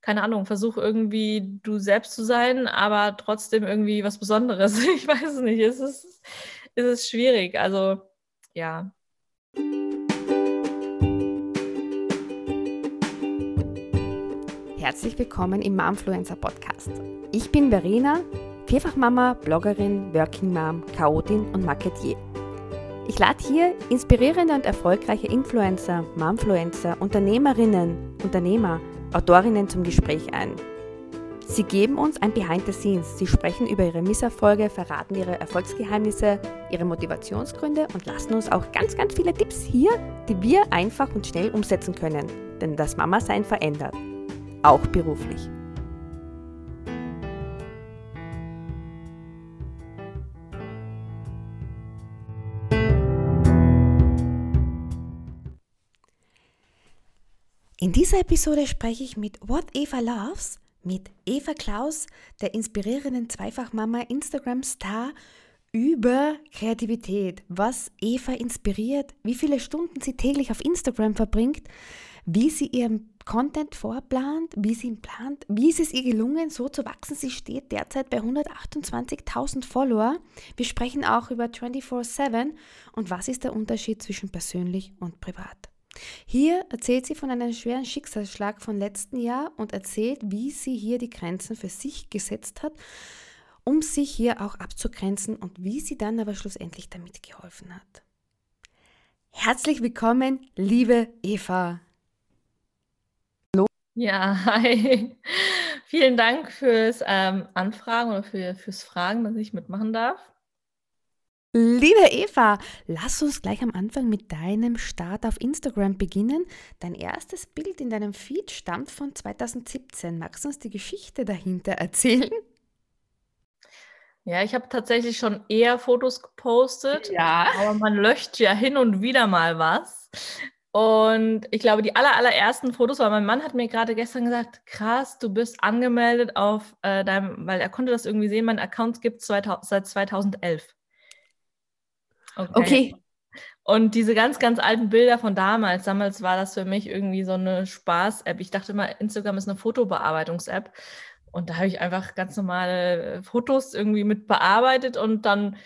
keine Ahnung, versuch irgendwie du selbst zu sein, aber trotzdem irgendwie was Besonderes. Ich weiß nicht. Es ist, es ist schwierig. Also, ja. Herzlich willkommen im Momfluencer Podcast. Ich bin Verena, Vierfachmama, Bloggerin, Working Mom, Chaotin und Marketier. Ich lade hier inspirierende und erfolgreiche Influencer, Momfluencer, Unternehmerinnen, Unternehmer, Autorinnen zum Gespräch ein. Sie geben uns ein Behind the Scenes. Sie sprechen über ihre Misserfolge, verraten ihre Erfolgsgeheimnisse, ihre Motivationsgründe und lassen uns auch ganz, ganz viele Tipps hier, die wir einfach und schnell umsetzen können. Denn das Mama-Sein verändert. Auch beruflich. In dieser Episode spreche ich mit What Eva Loves mit Eva Klaus, der inspirierenden Zweifachmama Instagram-Star, über Kreativität, was Eva inspiriert, wie viele Stunden sie täglich auf Instagram verbringt, wie sie ihren Content vorplant, wie sie ihn plant, wie ist es ihr gelungen, so zu wachsen. Sie steht derzeit bei 128.000 Follower. Wir sprechen auch über 24-7 und was ist der Unterschied zwischen persönlich und privat. Hier erzählt sie von einem schweren Schicksalsschlag von letzten Jahr und erzählt, wie sie hier die Grenzen für sich gesetzt hat, um sich hier auch abzugrenzen und wie sie dann aber schlussendlich damit geholfen hat. Herzlich willkommen, liebe Eva. Hallo. Ja, hi. Vielen Dank fürs ähm, Anfragen oder für, fürs Fragen, dass ich mitmachen darf. Liebe Eva, lass uns gleich am Anfang mit deinem Start auf Instagram beginnen. Dein erstes Bild in deinem Feed stammt von 2017. Magst du uns die Geschichte dahinter erzählen? Ja, ich habe tatsächlich schon eher Fotos gepostet, ja. aber man löscht ja hin und wieder mal was. Und ich glaube, die aller, allerersten Fotos, weil mein Mann hat mir gerade gestern gesagt, krass, du bist angemeldet auf äh, deinem, weil er konnte das irgendwie sehen, mein Account gibt es seit 2011. Okay. okay. Und diese ganz, ganz alten Bilder von damals, damals war das für mich irgendwie so eine Spaß-App. Ich dachte immer, Instagram ist eine Fotobearbeitungs-App. Und da habe ich einfach ganz normale Fotos irgendwie mit bearbeitet und dann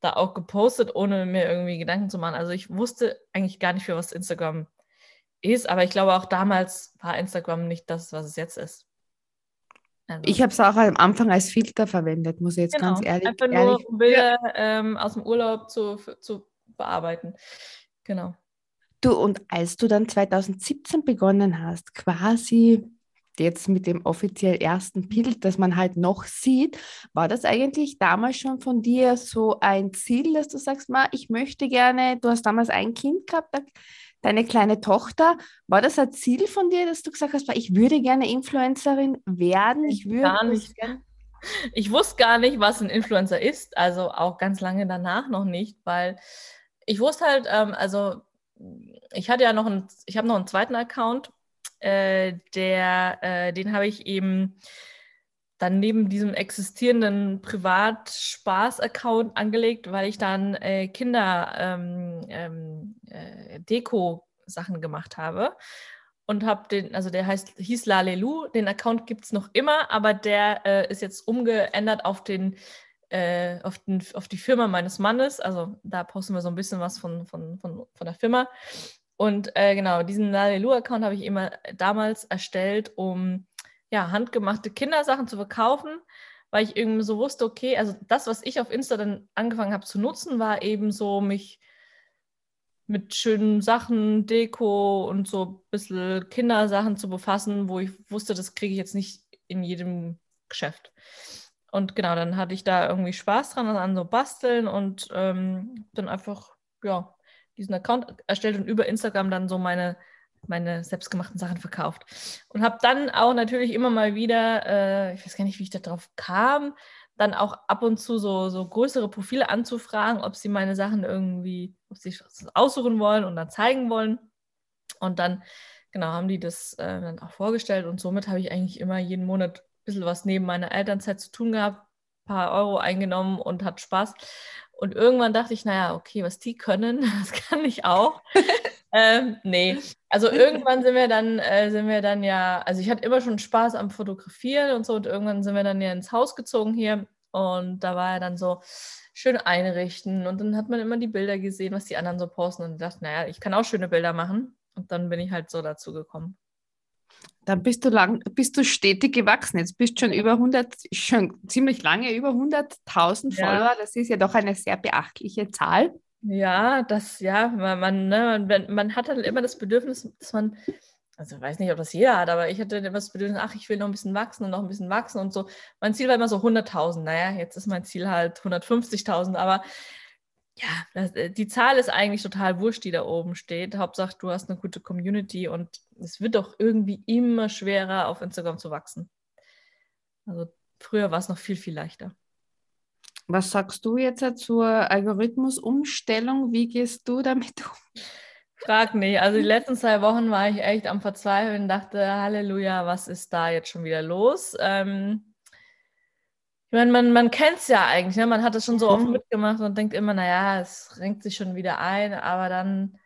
da auch gepostet, ohne mir irgendwie Gedanken zu machen. Also ich wusste eigentlich gar nicht, für was Instagram ist, aber ich glaube auch damals war Instagram nicht das, was es jetzt ist. Also, ich habe es auch am Anfang als Filter verwendet, muss ich jetzt genau, ganz ehrlich Einfach nur um Bilder ähm, aus dem Urlaub zu, zu bearbeiten. Genau. Du, und als du dann 2017 begonnen hast, quasi jetzt mit dem offiziell ersten Bild, das man halt noch sieht, war das eigentlich damals schon von dir so ein Ziel, dass du sagst, ma, ich möchte gerne, du hast damals ein Kind gehabt, deine kleine Tochter. War das ein Ziel von dir, dass du gesagt hast, ich würde gerne Influencerin werden? Ich würde gar nicht. Ich wusste gar nicht, was ein Influencer ist, also auch ganz lange danach noch nicht, weil ich wusste halt, ähm, also ich hatte ja noch einen, ich habe noch einen zweiten Account, äh, der, äh, den habe ich eben dann neben diesem existierenden Privat-Spaß-Account angelegt, weil ich dann äh, Kinder-Deko-Sachen ähm, ähm, äh, gemacht habe. Und habe den, also der heißt, hieß Lalelu, den Account gibt es noch immer, aber der äh, ist jetzt umgeändert auf den, äh, auf den, auf die Firma meines Mannes. Also da posten wir so ein bisschen was von, von, von, von der Firma. Und äh, genau, diesen Lalelu-Account habe ich immer damals erstellt, um ja, handgemachte Kindersachen zu verkaufen, weil ich irgendwie so wusste, okay, also das, was ich auf Insta dann angefangen habe zu nutzen, war eben so mich mit schönen Sachen, Deko und so ein bisschen Kindersachen zu befassen, wo ich wusste, das kriege ich jetzt nicht in jedem Geschäft. Und genau, dann hatte ich da irgendwie Spaß dran an so Basteln und ähm, dann einfach, ja, diesen Account erstellt und über Instagram dann so meine meine selbstgemachten Sachen verkauft. Und habe dann auch natürlich immer mal wieder, äh, ich weiß gar nicht, wie ich darauf kam, dann auch ab und zu so, so größere Profile anzufragen, ob sie meine Sachen irgendwie, ob sie aussuchen wollen und dann zeigen wollen. Und dann, genau, haben die das äh, dann auch vorgestellt und somit habe ich eigentlich immer jeden Monat ein bisschen was neben meiner Elternzeit zu tun gehabt, ein paar Euro eingenommen und hat Spaß. Und irgendwann dachte ich, naja, okay, was die können, das kann ich auch. Ähm, nee, also irgendwann sind wir dann, äh, sind wir dann ja, also ich hatte immer schon Spaß am Fotografieren und so und irgendwann sind wir dann ja ins Haus gezogen hier und da war er dann so schön einrichten und dann hat man immer die Bilder gesehen, was die anderen so posten und dachte, naja, ich kann auch schöne Bilder machen und dann bin ich halt so dazu gekommen. Dann bist du lang, bist du stetig gewachsen. Jetzt bist du schon über 100, schon ziemlich lange über 100.000 ja. Follower. Das ist ja doch eine sehr beachtliche Zahl. Ja, das, ja, man, man, ne, man, man hat halt immer das Bedürfnis, dass man, also ich weiß nicht, ob das jeder hat, aber ich hatte immer das Bedürfnis, ach, ich will noch ein bisschen wachsen und noch ein bisschen wachsen und so. Mein Ziel war immer so 100.000. Naja, jetzt ist mein Ziel halt 150.000, aber ja, das, äh, die Zahl ist eigentlich total wurscht, die da oben steht. Hauptsache, du hast eine gute Community und es wird doch irgendwie immer schwerer, auf Instagram zu wachsen. Also früher war es noch viel, viel leichter. Was sagst du jetzt zur Algorithmusumstellung? Wie gehst du damit um? Frag nicht. Also die letzten zwei Wochen war ich echt am Verzweifeln und dachte, Halleluja, was ist da jetzt schon wieder los? Ähm, ich meine, man, man kennt es ja eigentlich, ne? man hat es schon so oft mhm. mitgemacht und denkt immer, naja, es renkt sich schon wieder ein, aber dann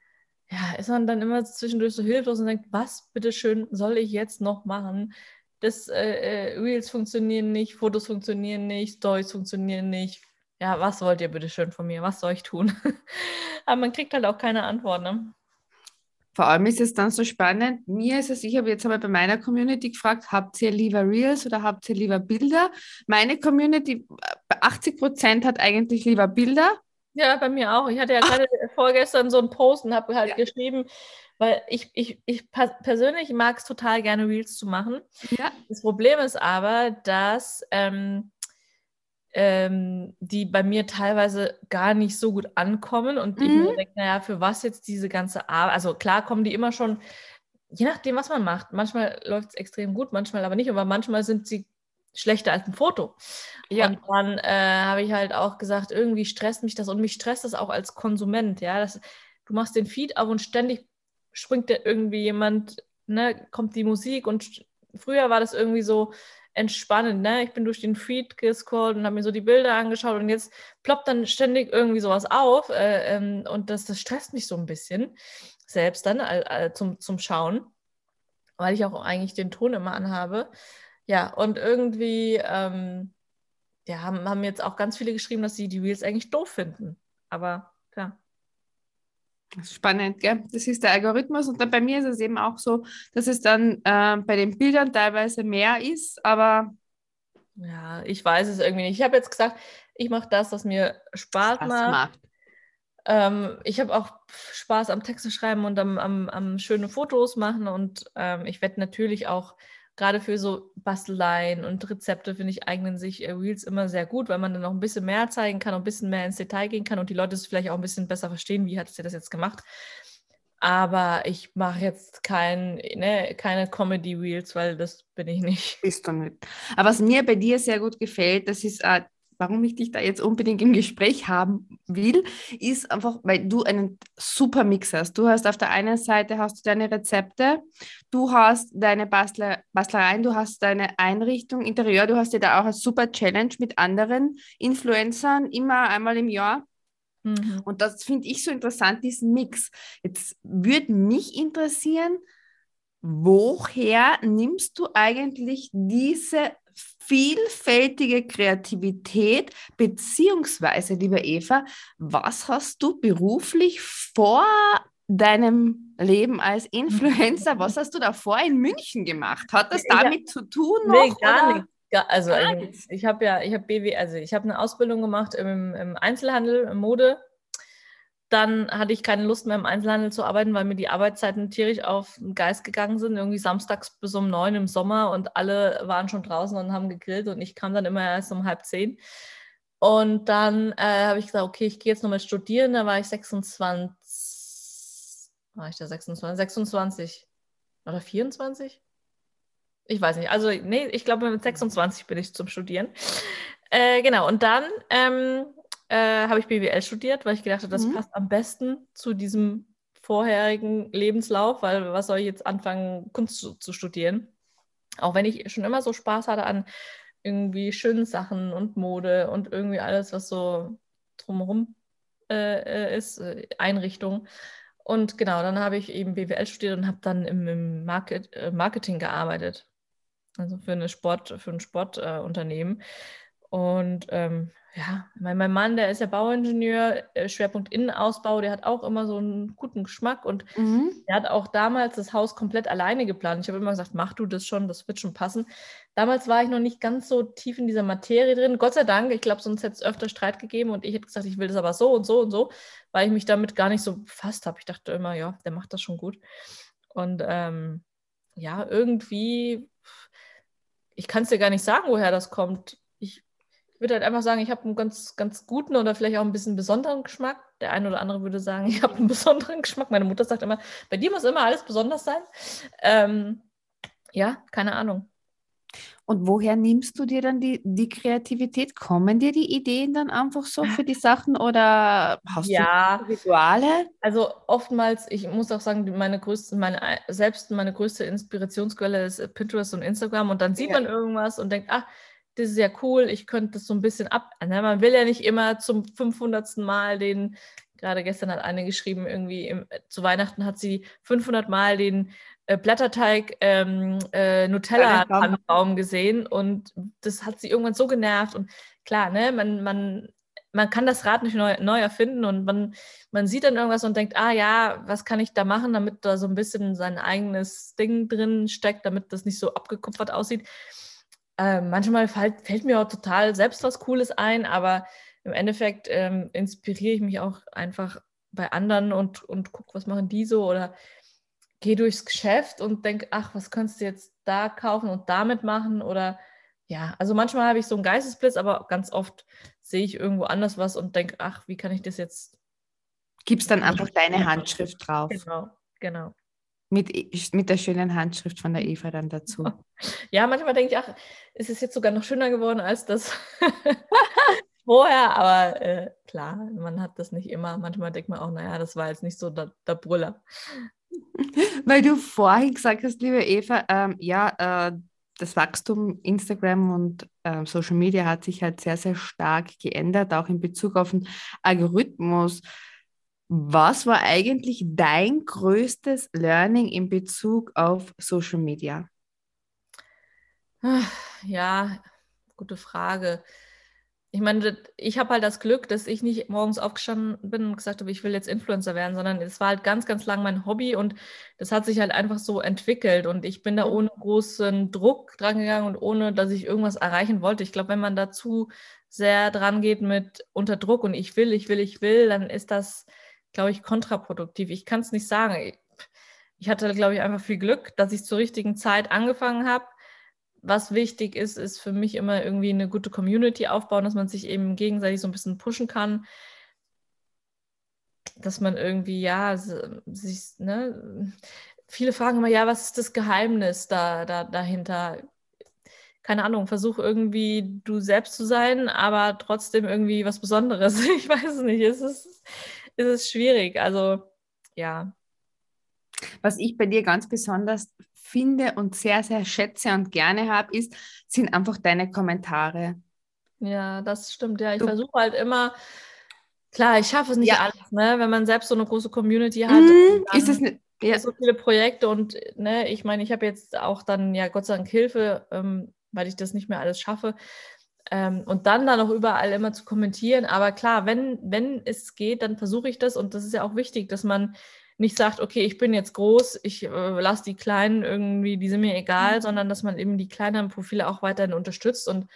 ja, ist man dann immer zwischendurch so hilflos und denkt, was bitteschön soll ich jetzt noch machen? Das äh, äh, Reels funktionieren nicht, Fotos funktionieren nicht, Stories funktionieren nicht. Ja, was wollt ihr bitteschön von mir? Was soll ich tun? aber man kriegt halt auch keine Antwort, ne? Vor allem ist es dann so spannend. Mir ist es, ich habe jetzt einmal bei meiner Community gefragt, habt ihr lieber Reels oder habt ihr lieber Bilder? Meine Community, 80 Prozent hat eigentlich lieber Bilder. Ja, bei mir auch. Ich hatte ja gerade vorgestern so einen Post und habe halt ja. geschrieben, weil ich, ich, ich persönlich mag es total gerne, Reels zu machen. Ja. Das Problem ist aber, dass ähm, ähm, die bei mir teilweise gar nicht so gut ankommen und mhm. ich mir denke, naja, für was jetzt diese ganze Arbeit? Also klar kommen die immer schon, je nachdem, was man macht. Manchmal läuft es extrem gut, manchmal aber nicht, aber manchmal sind sie schlechter als ein Foto. Ja. Und dann äh, habe ich halt auch gesagt, irgendwie stresst mich das und mich stresst das auch als Konsument, ja. Das, du machst den Feed auf und ständig springt da irgendwie jemand, ne, kommt die Musik und früher war das irgendwie so, entspannend. Ne? Ich bin durch den Feed gescrollt und habe mir so die Bilder angeschaut und jetzt ploppt dann ständig irgendwie sowas auf äh, ähm, und das, das stresst mich so ein bisschen selbst dann äh, zum, zum Schauen, weil ich auch eigentlich den Ton immer anhabe. Ja, und irgendwie ähm, ja, haben, haben jetzt auch ganz viele geschrieben, dass sie die Reels eigentlich doof finden. Aber klar. Spannend, gell? Das ist der Algorithmus. Und dann bei mir ist es eben auch so, dass es dann äh, bei den Bildern teilweise mehr ist, aber. Ja, ich weiß es irgendwie nicht. Ich habe jetzt gesagt, ich mache das, was mir Spaß, Spaß macht. macht. Ähm, ich habe auch Spaß am Texte schreiben und am, am, am schöne Fotos machen. Und ähm, ich werde natürlich auch gerade für so Basteleien und Rezepte, finde ich, eignen sich äh, Reels immer sehr gut, weil man dann noch ein bisschen mehr zeigen kann und ein bisschen mehr ins Detail gehen kann und die Leute es vielleicht auch ein bisschen besser verstehen, wie hat sie das jetzt gemacht. Aber ich mache jetzt kein, ne, keine Comedy-Reels, weil das bin ich nicht. Bist du nicht. Aber was mir bei dir sehr gut gefällt, das ist äh, warum ich dich da jetzt unbedingt im Gespräch haben will, ist einfach, weil du einen super Mix hast. Du hast auf der einen Seite hast du deine Rezepte, du hast deine Bastler, Bastlereien, du hast deine Einrichtung, Interieur, du hast ja da auch eine super Challenge mit anderen Influencern, immer einmal im Jahr. Mhm. Und das finde ich so interessant, diesen Mix. Jetzt würde mich interessieren, woher nimmst du eigentlich diese vielfältige Kreativität, beziehungsweise, liebe Eva, was hast du beruflich vor deinem Leben als Influencer, was hast du davor in München gemacht? Hat das damit ja, zu tun? Noch, nee, gar oder? nicht. Also, also ich habe ja, ich habe BW, also ich habe eine Ausbildung gemacht im, im Einzelhandel, im Mode dann hatte ich keine Lust mehr im Einzelhandel zu arbeiten, weil mir die Arbeitszeiten tierisch auf den Geist gegangen sind. Irgendwie samstags bis um neun im Sommer und alle waren schon draußen und haben gegrillt und ich kam dann immer erst um halb zehn. Und dann äh, habe ich gesagt, okay, ich gehe jetzt nochmal studieren. Da war ich 26. War ich da 26? 26 oder 24? Ich weiß nicht. Also, nee, ich glaube, mit 26 bin ich zum Studieren. Äh, genau, und dann ähm, äh, habe ich BWL studiert, weil ich gedacht habe, das mhm. passt am besten zu diesem vorherigen Lebenslauf, weil was soll ich jetzt anfangen, Kunst zu, zu studieren? Auch wenn ich schon immer so Spaß hatte an irgendwie schönen Sachen und Mode und irgendwie alles, was so drumherum äh, äh ist, äh, Einrichtung. Und genau, dann habe ich eben BWL studiert und habe dann im, im Market, äh, Marketing gearbeitet. Also für, eine Sport, für ein Sportunternehmen. Äh, und ähm, ja, mein, mein Mann, der ist ja Bauingenieur, äh, Schwerpunkt Innenausbau, der hat auch immer so einen guten Geschmack und mhm. der hat auch damals das Haus komplett alleine geplant. Ich habe immer gesagt, mach du das schon, das wird schon passen. Damals war ich noch nicht ganz so tief in dieser Materie drin. Gott sei Dank, ich glaube, sonst hätte es öfter Streit gegeben und ich hätte gesagt, ich will das aber so und so und so, weil ich mich damit gar nicht so befasst habe. Ich dachte immer, ja, der macht das schon gut. Und ähm, ja, irgendwie, ich kann es dir gar nicht sagen, woher das kommt ich würde halt einfach sagen, ich habe einen ganz, ganz guten oder vielleicht auch ein bisschen besonderen Geschmack. Der eine oder andere würde sagen, ich habe einen besonderen Geschmack. Meine Mutter sagt immer, bei dir muss immer alles besonders sein. Ähm, ja, keine Ahnung. Und woher nimmst du dir dann die, die Kreativität? Kommen dir die Ideen dann einfach so für die Sachen oder hast ja, du Rituale? Also oftmals, ich muss auch sagen, meine größte, meine, selbst meine größte Inspirationsquelle ist Pinterest und Instagram und dann sieht ja. man irgendwas und denkt, ach, das ist ja cool, ich könnte das so ein bisschen ab. Ne? Man will ja nicht immer zum 500. Mal den, gerade gestern hat eine geschrieben, irgendwie im, zu Weihnachten hat sie 500 Mal den äh, Blätterteig ähm, äh, Nutella-Baum gesehen und das hat sie irgendwann so genervt. Und klar, ne, man, man, man kann das Rad nicht neu, neu erfinden und man, man sieht dann irgendwas und denkt, ah ja, was kann ich da machen, damit da so ein bisschen sein eigenes Ding drin steckt, damit das nicht so abgekupfert aussieht. Äh, manchmal fällt, fällt, mir auch total selbst was Cooles ein, aber im Endeffekt ähm, inspiriere ich mich auch einfach bei anderen und, und gucke, was machen die so oder gehe durchs Geschäft und denke, ach, was kannst du jetzt da kaufen und damit machen oder ja, also manchmal habe ich so einen Geistesblitz, aber ganz oft sehe ich irgendwo anders was und denke, ach, wie kann ich das jetzt? Gibst dann einfach deine Handschrift drauf. Genau, genau. Mit, mit der schönen Handschrift von der Eva dann dazu. Ja, manchmal denke ich, ach, ist es jetzt sogar noch schöner geworden als das vorher, aber äh, klar, man hat das nicht immer. Manchmal denkt man auch, naja, das war jetzt nicht so der, der Brüller. Weil du vorhin gesagt hast, liebe Eva, ähm, ja, äh, das Wachstum Instagram und äh, Social Media hat sich halt sehr, sehr stark geändert, auch in Bezug auf den Algorithmus. Was war eigentlich dein größtes Learning in Bezug auf Social Media? Ja, gute Frage. Ich meine, ich habe halt das Glück, dass ich nicht morgens aufgestanden bin und gesagt habe, ich will jetzt Influencer werden, sondern es war halt ganz, ganz lang mein Hobby und das hat sich halt einfach so entwickelt und ich bin da ohne großen Druck dran gegangen und ohne, dass ich irgendwas erreichen wollte. Ich glaube, wenn man dazu sehr dran geht mit unter Druck und ich will, ich will, ich will, dann ist das glaube ich, kontraproduktiv. Ich kann es nicht sagen. Ich hatte, glaube ich, einfach viel Glück, dass ich zur richtigen Zeit angefangen habe. Was wichtig ist, ist für mich immer irgendwie eine gute Community aufbauen, dass man sich eben gegenseitig so ein bisschen pushen kann. Dass man irgendwie, ja, sich, ne, viele fragen immer, ja, was ist das Geheimnis da, da dahinter? keine Ahnung, versuch irgendwie du selbst zu sein, aber trotzdem irgendwie was Besonderes. Ich weiß es nicht. Es ist, ist es schwierig. Also ja. Was ich bei dir ganz besonders finde und sehr, sehr schätze und gerne habe, ist, sind einfach deine Kommentare. Ja, das stimmt. Ja, ich versuche halt immer, klar, ich schaffe es nicht ja. alles, ne? wenn man selbst so eine große Community hat. Mm, ist es ne, ja. so viele Projekte und ne, ich meine, ich habe jetzt auch dann ja Gott sei Dank Hilfe, ähm, weil ich das nicht mehr alles schaffe. Ähm, und dann da noch überall immer zu kommentieren. Aber klar, wenn, wenn es geht, dann versuche ich das. Und das ist ja auch wichtig, dass man nicht sagt, okay, ich bin jetzt groß, ich äh, lasse die Kleinen irgendwie, die sind mir egal, mhm. sondern dass man eben die kleineren Profile auch weiterhin unterstützt. Und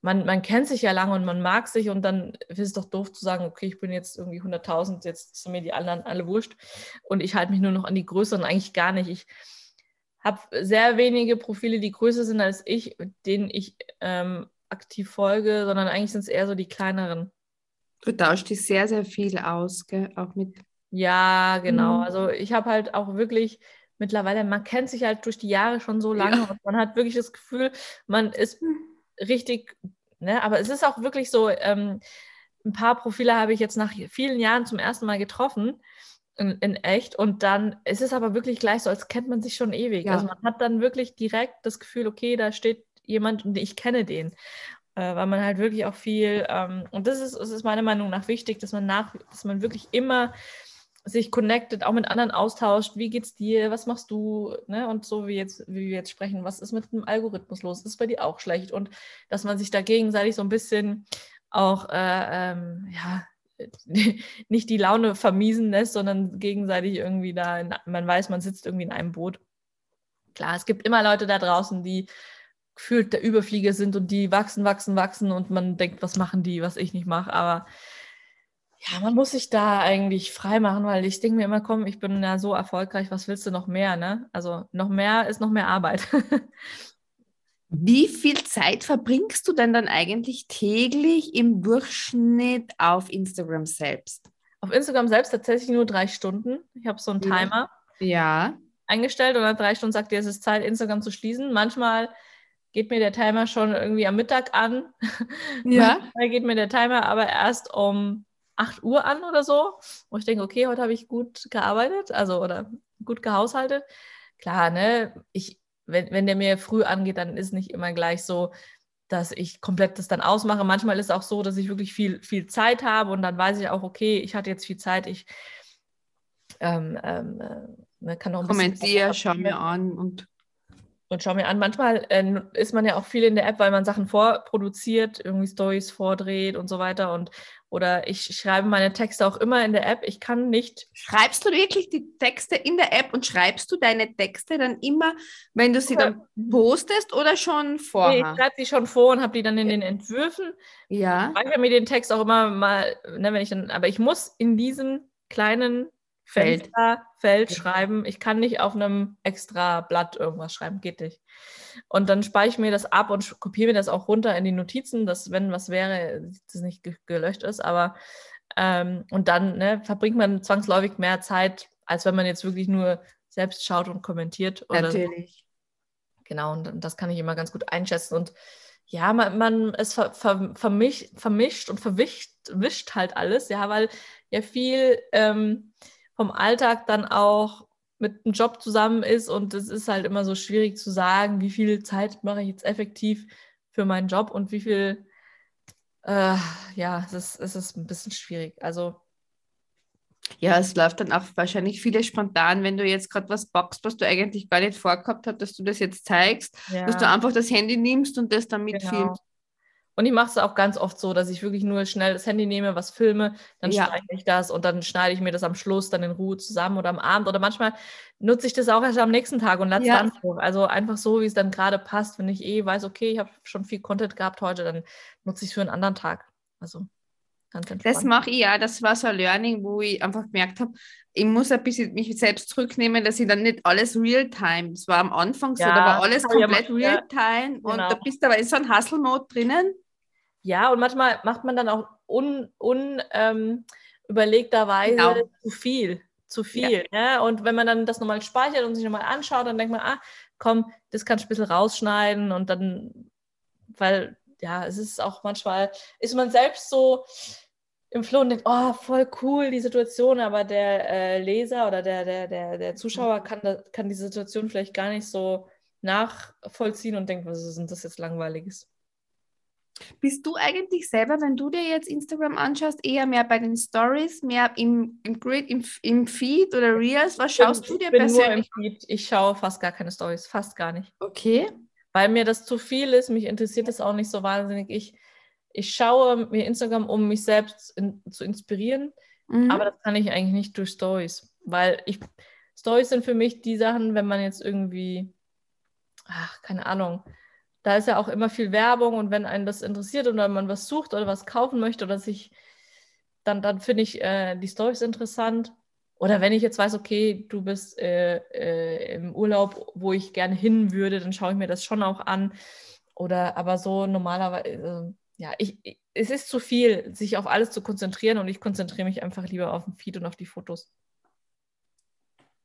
man, man kennt sich ja lange und man mag sich und dann ist es doch doof zu sagen, okay, ich bin jetzt irgendwie 100.000, jetzt sind mir die anderen alle wurscht und ich halte mich nur noch an die größeren, eigentlich gar nicht. Ich habe sehr wenige Profile, die größer sind als ich, denen ich ähm, aktiv folge, sondern eigentlich sind es eher so die kleineren. Du tauschst dich sehr, sehr viel aus, gell? auch mit. Ja, genau. Mhm. Also ich habe halt auch wirklich mittlerweile, man kennt sich halt durch die Jahre schon so lange ja. und man hat wirklich das Gefühl, man ist richtig, ne, aber es ist auch wirklich so, ähm, ein paar Profile habe ich jetzt nach vielen Jahren zum ersten Mal getroffen. In, in, echt und dann ist es aber wirklich gleich so, als kennt man sich schon ewig. Ja. Also man hat dann wirklich direkt das Gefühl, okay, da steht jemand und ich kenne den. Äh, weil man halt wirklich auch viel, ähm, und das ist, das ist meiner Meinung nach wichtig, dass man nach, dass man wirklich immer sich connectet, auch mit anderen austauscht. Wie geht's dir? Was machst du? Ne? Und so wie jetzt, wie wir jetzt sprechen, was ist mit dem Algorithmus los? Ist bei dir auch schlecht? Und dass man sich da gegenseitig so ein bisschen auch, äh, ähm, ja, nicht die Laune vermiesen lässt, sondern gegenseitig irgendwie da, in, man weiß, man sitzt irgendwie in einem Boot. Klar, es gibt immer Leute da draußen, die gefühlt der Überflieger sind und die wachsen, wachsen, wachsen und man denkt, was machen die, was ich nicht mache. Aber ja, man muss sich da eigentlich frei machen, weil ich denke mir immer, komm, ich bin ja so erfolgreich, was willst du noch mehr, ne? Also noch mehr ist noch mehr Arbeit. Wie viel Zeit verbringst du denn dann eigentlich täglich im Durchschnitt auf Instagram selbst? Auf Instagram selbst tatsächlich nur drei Stunden. Ich habe so einen Timer ja. eingestellt und nach drei Stunden sagt dir, es ist Zeit, Instagram zu schließen. Manchmal geht mir der Timer schon irgendwie am Mittag an. Ja. Manchmal geht mir der Timer aber erst um 8 Uhr an oder so, wo ich denke, okay, heute habe ich gut gearbeitet, also oder gut gehaushaltet. Klar, ne, ich, wenn, wenn der mir früh angeht, dann ist nicht immer gleich so, dass ich komplett das dann ausmache. Manchmal ist es auch so, dass ich wirklich viel, viel Zeit habe und dann weiß ich auch, okay, ich hatte jetzt viel Zeit, ich ähm, ähm, äh, kann noch ein Kommentiere, schau mir an und und schau mir an. Manchmal äh, ist man ja auch viel in der App, weil man Sachen vorproduziert, irgendwie Stories vordreht und so weiter. Und oder ich schreibe meine Texte auch immer in der App. Ich kann nicht. Schreibst du wirklich die Texte in der App und schreibst du deine Texte dann immer, wenn du sie dann postest oder schon vorher? Nee, ich schreibe sie schon vor und habe die dann in den Entwürfen. Ja. Ich speichere mir den Text auch immer mal, ne, wenn ich dann, aber ich muss in diesem kleinen Feld. Feld schreiben. Ich kann nicht auf einem extra Blatt irgendwas schreiben, geht nicht. Und dann speichere ich mir das ab und kopiere mir das auch runter in die Notizen, dass wenn was wäre, das nicht gelöscht ist. Aber ähm, und dann ne, verbringt man zwangsläufig mehr Zeit, als wenn man jetzt wirklich nur selbst schaut und kommentiert. Natürlich. So. Genau, und das kann ich immer ganz gut einschätzen. Und ja, man, man es ver, ver, vermischt, vermischt und verwischt wischt halt alles, ja, weil ja viel ähm, vom Alltag dann auch mit einem Job zusammen ist und es ist halt immer so schwierig zu sagen, wie viel Zeit mache ich jetzt effektiv für meinen Job und wie viel, äh, ja, es ist, es ist ein bisschen schwierig. Also ja, es läuft dann auch wahrscheinlich viele spontan, wenn du jetzt gerade was boxt, was du eigentlich gar nicht vorgehabt hast, dass du das jetzt zeigst, ja. dass du einfach das Handy nimmst und das dann mitfilmst. Genau. Und ich mache es auch ganz oft so, dass ich wirklich nur schnell das Handy nehme, was filme, dann ja. schneide ich das und dann schneide ich mir das am Schluss dann in Ruhe zusammen oder am Abend. Oder manchmal nutze ich das auch erst am nächsten Tag und lade es ja. dann hoch. Also einfach so, wie es dann gerade passt. Wenn ich eh weiß, okay, ich habe schon viel Content gehabt heute, dann nutze ich es für einen anderen Tag. Also ganz entspannt. Das mache ich ja. Das war so ein Learning, wo ich einfach gemerkt habe, ich muss ein bisschen mich selbst zurücknehmen, dass ich dann nicht alles real-time, es war am Anfang ja, so, da war alles komplett real-time und genau. da bist du aber in so einem Hustle-Mode drinnen ja, und manchmal macht man dann auch unüberlegterweise un, ähm, genau. zu viel. Zu viel. Ja. Ne? Und wenn man dann das nochmal speichert und sich nochmal anschaut, dann denkt man, ah, komm, das kannst du ein bisschen rausschneiden und dann, weil, ja, es ist auch manchmal, ist man selbst so im Floh und denkt, oh, voll cool, die Situation, aber der äh, Leser oder der, der, der, der Zuschauer kann, kann die Situation vielleicht gar nicht so nachvollziehen und denkt, was ist denn das jetzt Langweiliges? Bist du eigentlich selber, wenn du dir jetzt Instagram anschaust, eher mehr bei den Stories, mehr im, im Grid, im, im Feed oder Reels? Was schaust bin, du dir ich bin persönlich? Nur im Feed. Ich schaue fast gar keine Stories, fast gar nicht. Okay. Weil mir das zu viel ist, mich interessiert das auch nicht so wahnsinnig. Ich, ich schaue mir Instagram, um mich selbst in, zu inspirieren, mhm. aber das kann ich eigentlich nicht durch Stories, weil ich Stories sind für mich die Sachen, wenn man jetzt irgendwie, ach, keine Ahnung, da ist ja auch immer viel Werbung und wenn einen das interessiert oder man was sucht oder was kaufen möchte oder sich, dann, dann finde ich äh, die Stories interessant. Oder wenn ich jetzt weiß, okay, du bist äh, äh, im Urlaub, wo ich gerne hin würde, dann schaue ich mir das schon auch an. Oder aber so normalerweise, ja, ich, ich, es ist zu viel, sich auf alles zu konzentrieren und ich konzentriere mich einfach lieber auf den Feed und auf die Fotos.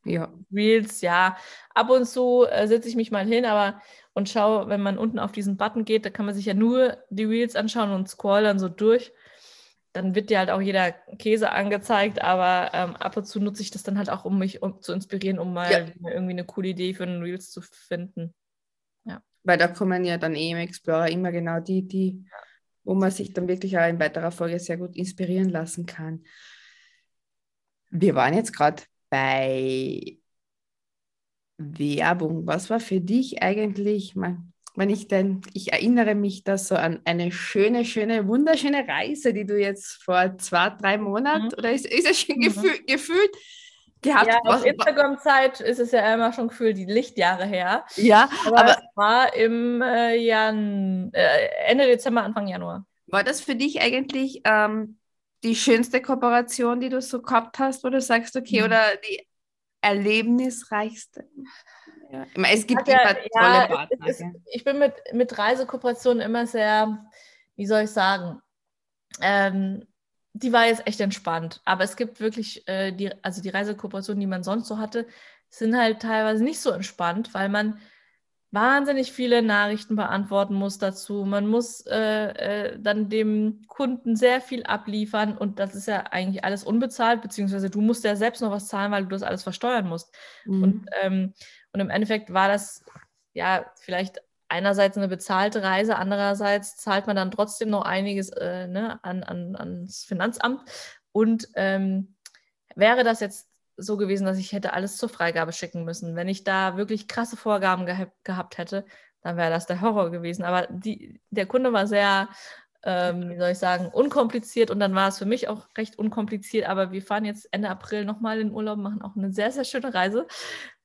Ja. Reels, ja. Ab und zu äh, setze ich mich mal hin, aber und schaue, wenn man unten auf diesen Button geht, da kann man sich ja nur die Reels anschauen und scroll dann so durch. Dann wird dir halt auch jeder Käse angezeigt, aber ähm, ab und zu nutze ich das dann halt auch, um mich um, zu inspirieren, um mal ja. irgendwie eine coole Idee für einen Reels zu finden. Ja. Weil da kommen ja dann eh im Explorer immer genau die, die, wo man sich dann wirklich auch in weiterer Folge sehr gut inspirieren lassen kann. Wir waren jetzt gerade bei Werbung. Was war für dich eigentlich, wenn ich denn, ich erinnere mich da so an eine schöne, schöne, wunderschöne Reise, die du jetzt vor zwei, drei Monaten, mhm. oder ist, ist es schon mhm. gefühl, gefühlt gehabt? Ja, auf Instagram-Zeit ist es ja immer schon gefühlt die Lichtjahre her. Ja, aber, aber es war im äh, Jan, äh, Ende Dezember, Anfang Januar. War das für dich eigentlich ähm, die schönste Kooperation, die du so gehabt hast, wo du sagst, okay, mhm. oder die erlebnisreichste? Ja. Es gibt ja, immer tolle ja, Partner. Ist, ich bin mit, mit Reisekooperationen immer sehr, wie soll ich sagen, ähm, die war jetzt echt entspannt. Aber es gibt wirklich, äh, die, also die Reisekooperationen, die man sonst so hatte, sind halt teilweise nicht so entspannt, weil man wahnsinnig viele Nachrichten beantworten muss dazu. Man muss äh, äh, dann dem Kunden sehr viel abliefern und das ist ja eigentlich alles unbezahlt, beziehungsweise du musst ja selbst noch was zahlen, weil du das alles versteuern musst. Mhm. Und, ähm, und im Endeffekt war das ja vielleicht einerseits eine bezahlte Reise, andererseits zahlt man dann trotzdem noch einiges äh, ne, an, an, ans Finanzamt. Und ähm, wäre das jetzt so gewesen, dass ich hätte alles zur Freigabe schicken müssen. Wenn ich da wirklich krasse Vorgaben ge gehabt hätte, dann wäre das der Horror gewesen. Aber die, der Kunde war sehr, ähm, wie soll ich sagen, unkompliziert und dann war es für mich auch recht unkompliziert. Aber wir fahren jetzt Ende April nochmal in Urlaub, machen auch eine sehr, sehr schöne Reise.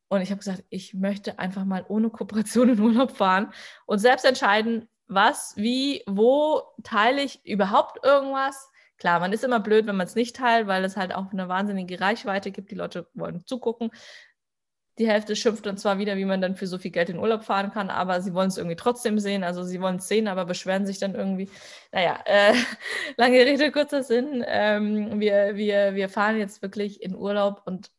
Und ich habe gesagt, ich möchte einfach mal ohne Kooperation in Urlaub fahren und selbst entscheiden, was, wie, wo teile ich überhaupt irgendwas Klar, man ist immer blöd, wenn man es nicht teilt, weil es halt auch eine wahnsinnige Reichweite gibt. Die Leute wollen zugucken. Die Hälfte schimpft dann zwar wieder, wie man dann für so viel Geld in Urlaub fahren kann, aber sie wollen es irgendwie trotzdem sehen. Also sie wollen es sehen, aber beschweren sich dann irgendwie. Naja, äh, lange Rede, kurzer Sinn. Ähm, wir, wir, wir fahren jetzt wirklich in Urlaub und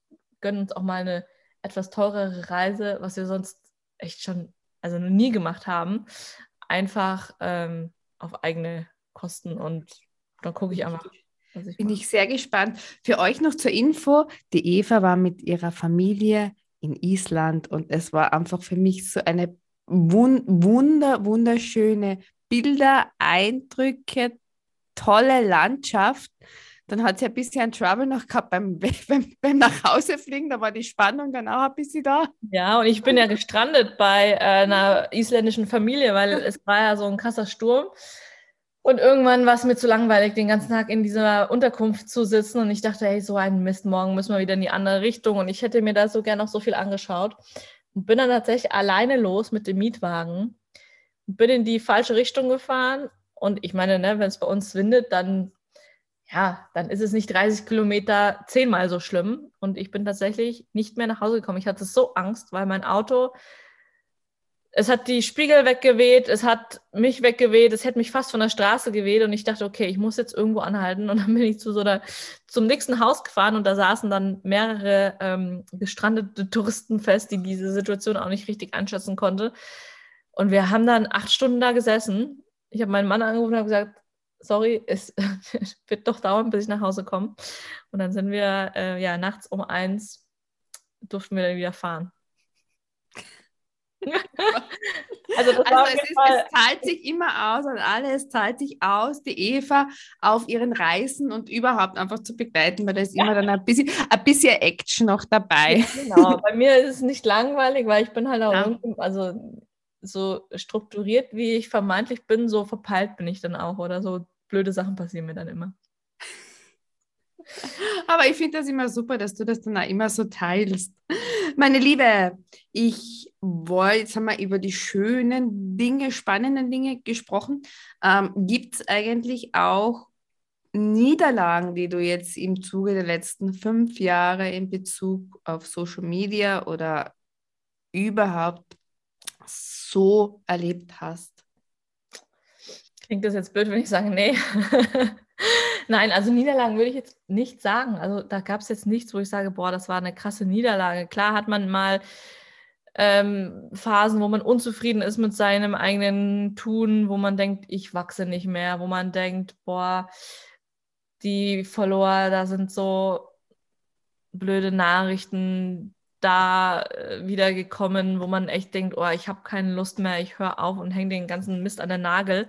gönnen uns auch mal eine etwas teurere Reise, was wir sonst echt schon, also noch nie gemacht haben. Einfach ähm, auf eigene Kosten und dann gucke ich einfach. Ich Bin ich sehr gespannt. Für euch noch zur Info: Die Eva war mit ihrer Familie in Island und es war einfach für mich so eine wun wunder, wunderschöne Bilder, Eindrücke, tolle Landschaft. Dann hat sie ein bisschen Trouble noch gehabt beim, beim, beim Nachhausefliegen, da war die Spannung dann auch ein bisschen da. Ja, und ich bin ja gestrandet bei äh, einer isländischen Familie, weil es war ja so ein krasser Sturm. Und irgendwann war es mir zu langweilig, den ganzen Tag in dieser Unterkunft zu sitzen. Und ich dachte, hey, so ein Mist, morgen müssen wir wieder in die andere Richtung. Und ich hätte mir da so gern noch so viel angeschaut. Und bin dann tatsächlich alleine los mit dem Mietwagen. Bin in die falsche Richtung gefahren. Und ich meine, ne, wenn es bei uns windet, dann, ja, dann ist es nicht 30 Kilometer zehnmal so schlimm. Und ich bin tatsächlich nicht mehr nach Hause gekommen. Ich hatte so Angst, weil mein Auto es hat die Spiegel weggeweht, es hat mich weggeweht, es hätte mich fast von der Straße geweht und ich dachte, okay, ich muss jetzt irgendwo anhalten und dann bin ich zu so einer, zum nächsten Haus gefahren und da saßen dann mehrere ähm, gestrandete Touristen fest, die diese Situation auch nicht richtig einschätzen konnte. Und wir haben dann acht Stunden da gesessen. Ich habe meinen Mann angerufen und habe gesagt, sorry, es wird doch dauern, bis ich nach Hause komme. Und dann sind wir äh, ja nachts um eins durften wir dann wieder fahren. Also, also es, ist, es, zahlt sich immer aus und alles zahlt sich aus, die Eva auf ihren Reisen und überhaupt einfach zu begleiten, weil da ist ja. immer dann ein bisschen, ein bisschen Action noch dabei. Genau, bei mir ist es nicht langweilig, weil ich bin halt auch ja. also so strukturiert, wie ich vermeintlich bin, so verpeilt bin ich dann auch oder so blöde Sachen passieren mir dann immer. Aber ich finde das immer super, dass du das dann auch immer so teilst. Meine Liebe, ich wollte, jetzt haben wir über die schönen Dinge, spannenden Dinge gesprochen. Ähm, Gibt es eigentlich auch Niederlagen, die du jetzt im Zuge der letzten fünf Jahre in Bezug auf Social Media oder überhaupt so erlebt hast? Klingt das jetzt blöd, wenn ich sage, nee. Nein, also Niederlagen würde ich jetzt nicht sagen. Also da gab es jetzt nichts, wo ich sage, boah, das war eine krasse Niederlage. Klar hat man mal ähm, Phasen, wo man unzufrieden ist mit seinem eigenen Tun, wo man denkt, ich wachse nicht mehr, wo man denkt, boah, die Follower, da sind so blöde Nachrichten da äh, wieder gekommen, wo man echt denkt, oh, ich habe keine Lust mehr, ich höre auf und hänge den ganzen Mist an der Nagel.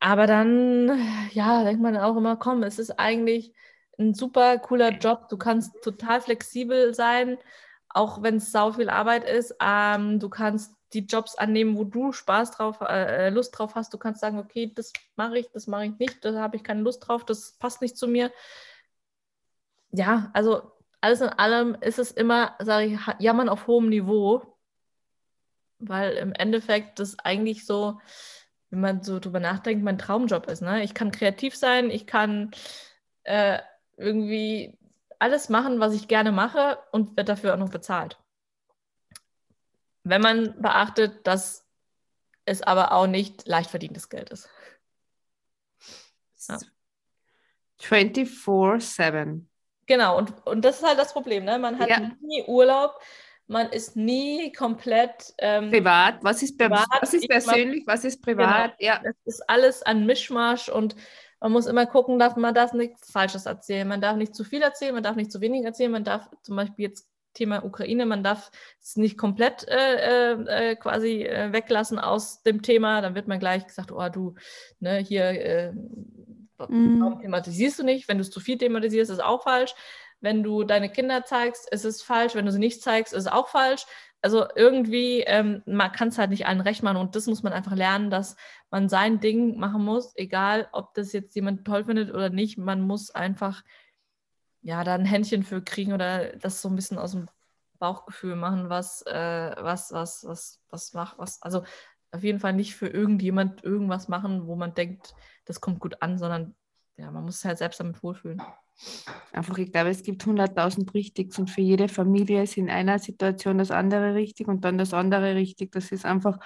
Aber dann, ja, denkt man auch immer, komm, es ist eigentlich, ein super cooler Job. Du kannst total flexibel sein, auch wenn es sau viel Arbeit ist. Ähm, du kannst die Jobs annehmen, wo du Spaß drauf, äh, äh Lust drauf hast. Du kannst sagen, okay, das mache ich, das mache ich nicht, da habe ich keine Lust drauf, das passt nicht zu mir. Ja, also alles in allem ist es immer, sage ich, jammern auf hohem Niveau, weil im Endeffekt das eigentlich so, wenn man so drüber nachdenkt, mein Traumjob ist. Ne? Ich kann kreativ sein, ich kann äh, irgendwie alles machen, was ich gerne mache und wird dafür auch noch bezahlt. Wenn man beachtet, dass es aber auch nicht leicht verdientes Geld ist. Ja. 24-7. Genau, und, und das ist halt das Problem. Ne? Man hat ja. nie Urlaub, man ist nie komplett ähm, privat. Was ist, privat, was ist persönlich, was ist privat? Genau. Ja. Das ist alles ein Mischmasch und man muss immer gucken, darf, man darf nichts Falsches erzählen. Man darf nicht zu viel erzählen, man darf nicht zu wenig erzählen. Man darf zum Beispiel jetzt Thema Ukraine, man darf es nicht komplett äh, äh, quasi äh, weglassen aus dem Thema. Dann wird man gleich gesagt, oh du, ne, hier, äh, mhm. warum thematisierst du nicht? Wenn du es zu viel thematisierst, ist es auch falsch. Wenn du deine Kinder zeigst, ist es falsch. Wenn du sie nicht zeigst, ist es auch falsch. Also irgendwie, ähm, man kann es halt nicht allen recht machen und das muss man einfach lernen, dass man sein Ding machen muss, egal ob das jetzt jemand toll findet oder nicht. Man muss einfach ja da ein Händchen für kriegen oder das so ein bisschen aus dem Bauchgefühl machen, was, äh, was, was, was, was macht, was, also auf jeden Fall nicht für irgendjemand irgendwas machen, wo man denkt, das kommt gut an, sondern ja, man muss halt selbst damit wohlfühlen. Einfach, ich glaube, es gibt 100.000 Richtigs und für jede Familie ist in einer Situation das andere richtig und dann das andere richtig. Das ist einfach,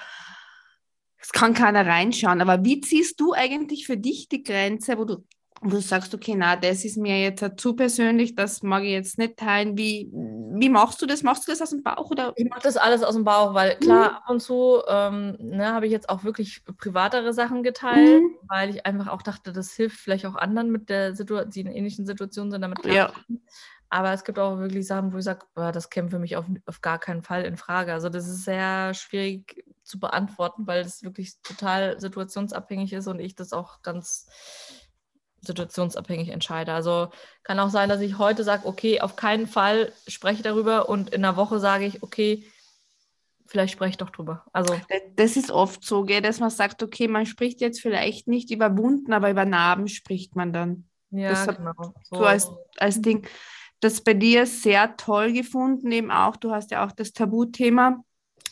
es kann keiner reinschauen. Aber wie ziehst du eigentlich für dich die Grenze, wo du wo du sagst, okay, na, das ist mir jetzt zu persönlich, das mag ich jetzt nicht teilen. Wie, wie machst du das? Machst du das aus dem Bauch? Oder? Ich mache das alles aus dem Bauch, weil klar, mhm. ab und zu ähm, ne, habe ich jetzt auch wirklich privatere Sachen geteilt, mhm. weil ich einfach auch dachte, das hilft vielleicht auch anderen mit der Situation, die in ähnlichen Situationen sind, damit klar. Ja. Aber es gibt auch wirklich Sachen, wo ich sage, das käme für mich auf, auf gar keinen Fall in Frage. Also das ist sehr schwierig zu beantworten, weil es wirklich total situationsabhängig ist und ich das auch ganz situationsabhängig entscheide. Also kann auch sein, dass ich heute sage, okay, auf keinen Fall spreche ich darüber und in einer Woche sage ich, okay, vielleicht spreche ich doch drüber. Also das ist oft so, gell, dass man sagt, okay, man spricht jetzt vielleicht nicht über Wunden, aber über Narben spricht man dann. Ja, das genau. So, so als, als Ding. Das bei dir sehr toll gefunden, eben auch, du hast ja auch das Tabuthema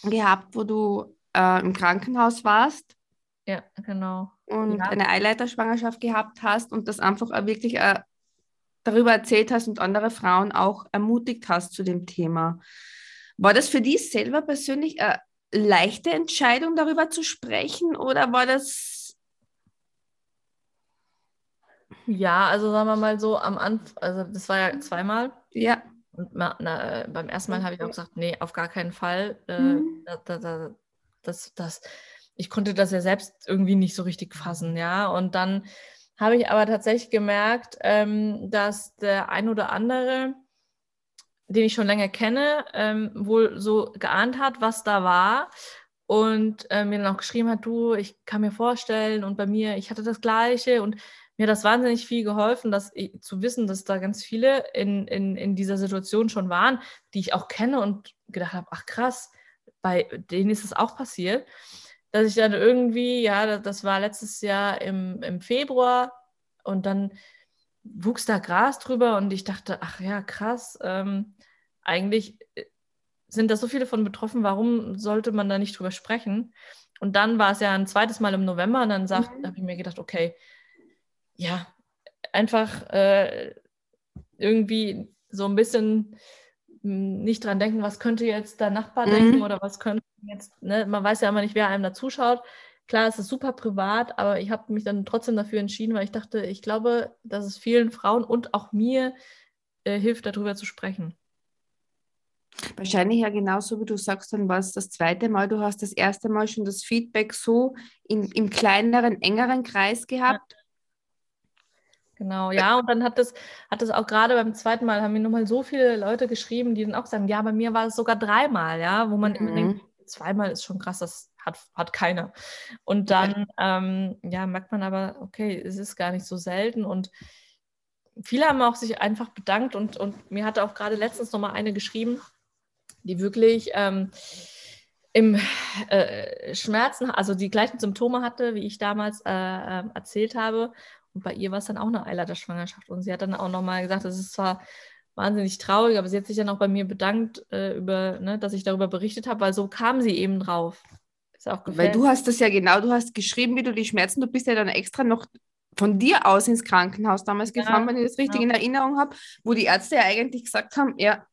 gehabt, wo du äh, im Krankenhaus warst. Ja, genau und ja. eine Eileiterschwangerschaft gehabt hast und das einfach wirklich äh, darüber erzählt hast und andere Frauen auch ermutigt hast zu dem Thema. War das für dich selber persönlich eine leichte Entscheidung, darüber zu sprechen oder war das... Ja, also sagen wir mal so am Anfang, also das war ja zweimal. Ja. Und na, na, beim ersten Mal habe ich auch gesagt, nee, auf gar keinen Fall. Äh, mhm. da, da, das, das, ich konnte das ja selbst irgendwie nicht so richtig fassen, ja. Und dann habe ich aber tatsächlich gemerkt, ähm, dass der ein oder andere, den ich schon länger kenne, ähm, wohl so geahnt hat, was da war und äh, mir dann auch geschrieben hat, du, ich kann mir vorstellen und bei mir, ich hatte das Gleiche und mir hat das wahnsinnig viel geholfen, dass ich, zu wissen, dass da ganz viele in, in, in dieser Situation schon waren, die ich auch kenne und gedacht habe, ach krass, bei denen ist es auch passiert dass ich dann irgendwie, ja, das war letztes Jahr im, im Februar und dann wuchs da Gras drüber und ich dachte, ach ja, krass, ähm, eigentlich äh, sind da so viele von betroffen, warum sollte man da nicht drüber sprechen? Und dann war es ja ein zweites Mal im November und dann mhm. habe ich mir gedacht, okay, ja, einfach äh, irgendwie so ein bisschen nicht dran denken, was könnte jetzt der Nachbar mhm. denken oder was könnte jetzt, ne, man weiß ja immer nicht, wer einem da zuschaut. Klar, es ist super privat, aber ich habe mich dann trotzdem dafür entschieden, weil ich dachte, ich glaube, dass es vielen Frauen und auch mir äh, hilft, darüber zu sprechen. Wahrscheinlich ja genauso, wie du sagst, dann war es das zweite Mal. Du hast das erste Mal schon das Feedback so in, im kleineren, engeren Kreis gehabt. Ja. Genau, ja, und dann hat das, hat das auch gerade beim zweiten Mal, haben mir nochmal so viele Leute geschrieben, die dann auch sagen, ja, bei mir war es sogar dreimal, ja, wo man mhm. immer denkt, zweimal ist schon krass, das hat, hat keiner. Und dann, ähm, ja, merkt man aber, okay, es ist gar nicht so selten und viele haben auch sich einfach bedankt und, und mir hatte auch gerade letztens noch mal eine geschrieben, die wirklich ähm, im äh, Schmerzen, also die gleichen Symptome hatte, wie ich damals äh, äh, erzählt habe. Und bei ihr war es dann auch eine Eileiterschwangerschaft. Und sie hat dann auch nochmal gesagt, es ist zwar wahnsinnig traurig, aber sie hat sich dann auch bei mir bedankt, äh, über, ne, dass ich darüber berichtet habe, weil so kam sie eben drauf. Ist auch Weil du hast das ja genau, du hast geschrieben, wie du die Schmerzen, du bist ja dann extra noch von dir aus ins Krankenhaus damals ja, gefahren, wenn ich das richtig ja. in Erinnerung habe, wo die Ärzte ja eigentlich gesagt haben, ja,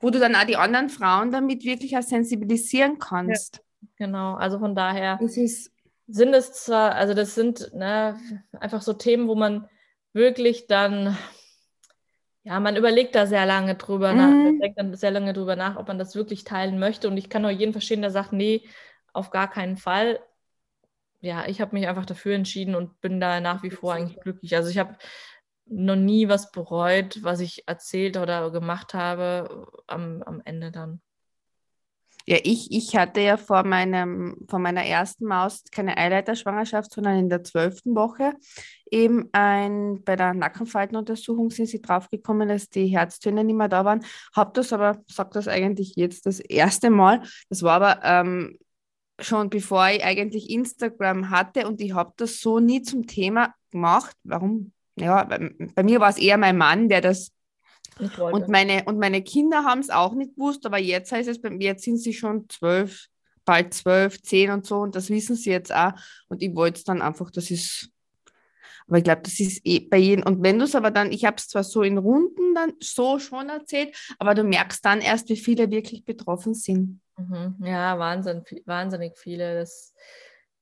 wo du dann auch die anderen Frauen damit wirklich auch sensibilisieren kannst. Ja, genau, also von daher das ist, sind es zwar, also das sind ne, einfach so Themen, wo man wirklich dann, ja, man überlegt da sehr lange drüber mhm. nach, denkt dann sehr lange drüber nach, ob man das wirklich teilen möchte. Und ich kann nur jeden verstehen, der sagt, nee, auf gar keinen Fall. Ja, ich habe mich einfach dafür entschieden und bin da nach wie vor eigentlich glücklich. Also ich habe noch nie was bereut, was ich erzählt oder gemacht habe am, am Ende dann. Ja, ich, ich hatte ja vor, meinem, vor meiner ersten Maus keine Eileiterschwangerschaft, sondern in der zwölften Woche eben ein, bei der Nackenfaltenuntersuchung sind sie draufgekommen, dass die Herztöne nicht mehr da waren. Habe das aber, sage das eigentlich jetzt das erste Mal. Das war aber ähm, schon bevor ich eigentlich Instagram hatte und ich habe das so nie zum Thema gemacht. Warum? Ja, bei, bei mir war es eher mein Mann, der das und meine, und meine Kinder haben es auch nicht gewusst, aber jetzt heißt es, jetzt sind sie schon zwölf, bald zwölf, zehn und so und das wissen sie jetzt auch. Und ich wollte es dann einfach, das ist, aber ich glaube, das ist eh bei jedem. Und wenn du es aber dann, ich habe es zwar so in Runden dann so schon erzählt, aber du merkst dann erst, wie viele wirklich betroffen sind. Mhm. Ja, Wahnsinn, wahnsinnig viele. Das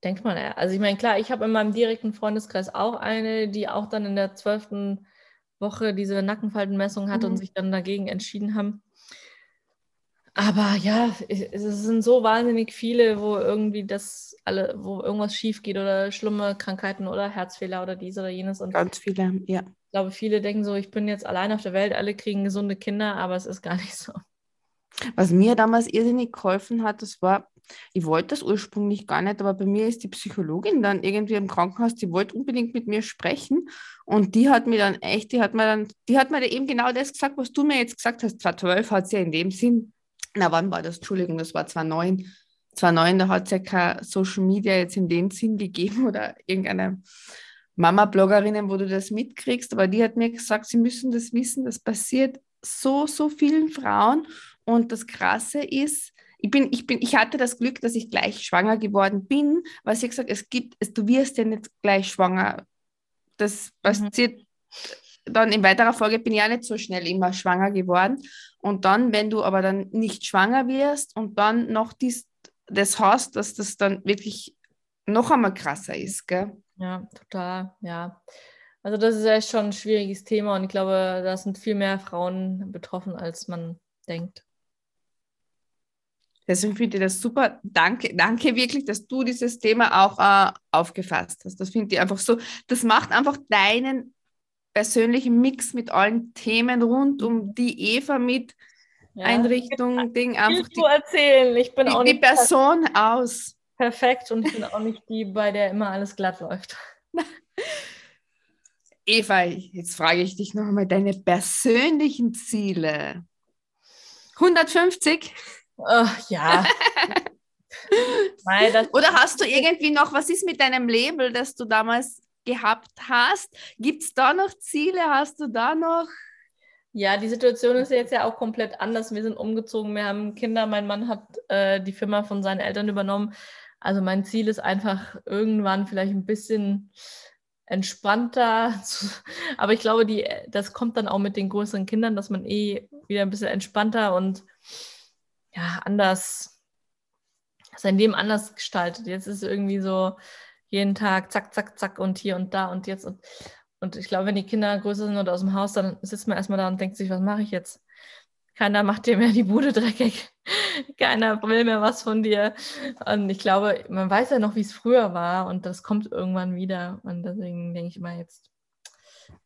denkt man ja. Also ich meine, klar, ich habe in meinem direkten Freundeskreis auch eine, die auch dann in der zwölften Woche diese Nackenfaltenmessung hatte mhm. und sich dann dagegen entschieden haben. Aber ja, es sind so wahnsinnig viele, wo irgendwie das alle, wo irgendwas schief geht oder schlimme Krankheiten oder Herzfehler oder dies oder jenes. Und Ganz viele, ja. Ich glaube, viele denken so, ich bin jetzt allein auf der Welt, alle kriegen gesunde Kinder, aber es ist gar nicht so. Was mir damals irrsinnig geholfen hat, das war, ich wollte das ursprünglich gar nicht, aber bei mir ist die Psychologin dann irgendwie im Krankenhaus, die wollte unbedingt mit mir sprechen und die hat mir dann echt, die hat mir dann, die hat mir da eben genau das gesagt, was du mir jetzt gesagt hast. 2012 hat sie ja in dem Sinn, na wann war das? Entschuldigung, das war 2009. 2009, da hat es ja kein Social Media jetzt in dem Sinn gegeben oder irgendeine Mama-Bloggerinnen, wo du das mitkriegst, aber die hat mir gesagt, sie müssen das wissen, das passiert so, so vielen Frauen und das Krasse ist, ich, bin, ich, bin, ich hatte das Glück, dass ich gleich schwanger geworden bin, weil sie gesagt es gibt, es, du wirst ja nicht gleich schwanger. Das passiert mhm. dann in weiterer Folge bin ich ja nicht so schnell immer schwanger geworden. Und dann, wenn du aber dann nicht schwanger wirst und dann noch dies, das hast, dass das dann wirklich noch einmal krasser ist, gell? Ja, total, ja. Also das ist echt schon ein schwieriges Thema und ich glaube, da sind viel mehr Frauen betroffen, als man denkt. Deswegen finde ich das super. Danke, danke wirklich, dass du dieses Thema auch äh, aufgefasst hast. Das finde ich einfach so. Das macht einfach deinen persönlichen Mix mit allen Themen rund um die Eva mit ja. Einrichtung, Ding einfach. Die, erzählen. Ich bin die, auch nicht die Person perfekt. aus. Perfekt und ich bin auch nicht die, bei der immer alles glatt läuft. Eva, jetzt frage ich dich noch einmal deine persönlichen Ziele. 150? Oh, ja. Nein, Oder hast du irgendwie noch, was ist mit deinem Label, das du damals gehabt hast? Gibt es da noch Ziele? Hast du da noch? Ja, die Situation ist jetzt ja auch komplett anders. Wir sind umgezogen, wir haben Kinder. Mein Mann hat äh, die Firma von seinen Eltern übernommen. Also mein Ziel ist einfach irgendwann vielleicht ein bisschen entspannter. Zu, aber ich glaube, die, das kommt dann auch mit den größeren Kindern, dass man eh wieder ein bisschen entspannter und ja, anders, sein Leben anders gestaltet. Jetzt ist es irgendwie so jeden Tag zack, zack, zack und hier und da und jetzt. Und, und ich glaube, wenn die Kinder größer sind oder aus dem Haus, dann sitzt man erstmal da und denkt sich, was mache ich jetzt? Keiner macht dir mehr die Bude dreckig. Keiner will mehr was von dir. Und ich glaube, man weiß ja noch, wie es früher war und das kommt irgendwann wieder. Und deswegen denke ich immer jetzt,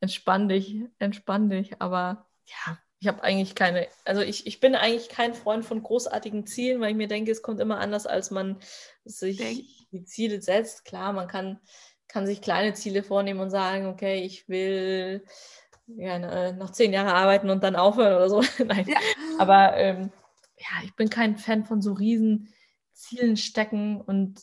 entspann dich, entspann dich. Aber ja, ich habe eigentlich keine, also ich, ich bin eigentlich kein Freund von großartigen Zielen, weil ich mir denke, es kommt immer anders, als man sich Denk. die Ziele setzt. Klar, man kann, kann sich kleine Ziele vornehmen und sagen, okay, ich will gerne noch zehn Jahre arbeiten und dann aufhören oder so. Nein. Ja. Aber ähm, ja, ich bin kein Fan von so riesen Zielen stecken und